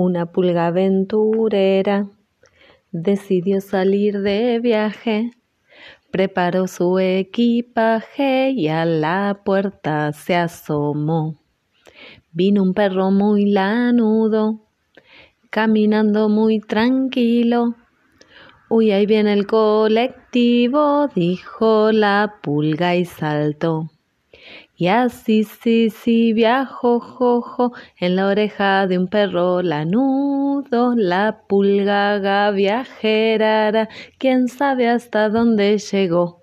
Una pulga aventurera decidió salir de viaje, preparó su equipaje y a la puerta se asomó. Vino un perro muy lanudo, caminando muy tranquilo. Uy, ahí viene el colectivo, dijo la pulga y saltó. Y así, sí, sí, viajó, jojo, en la oreja de un perro lanudo, la pulga viajerara, quién sabe hasta dónde llegó.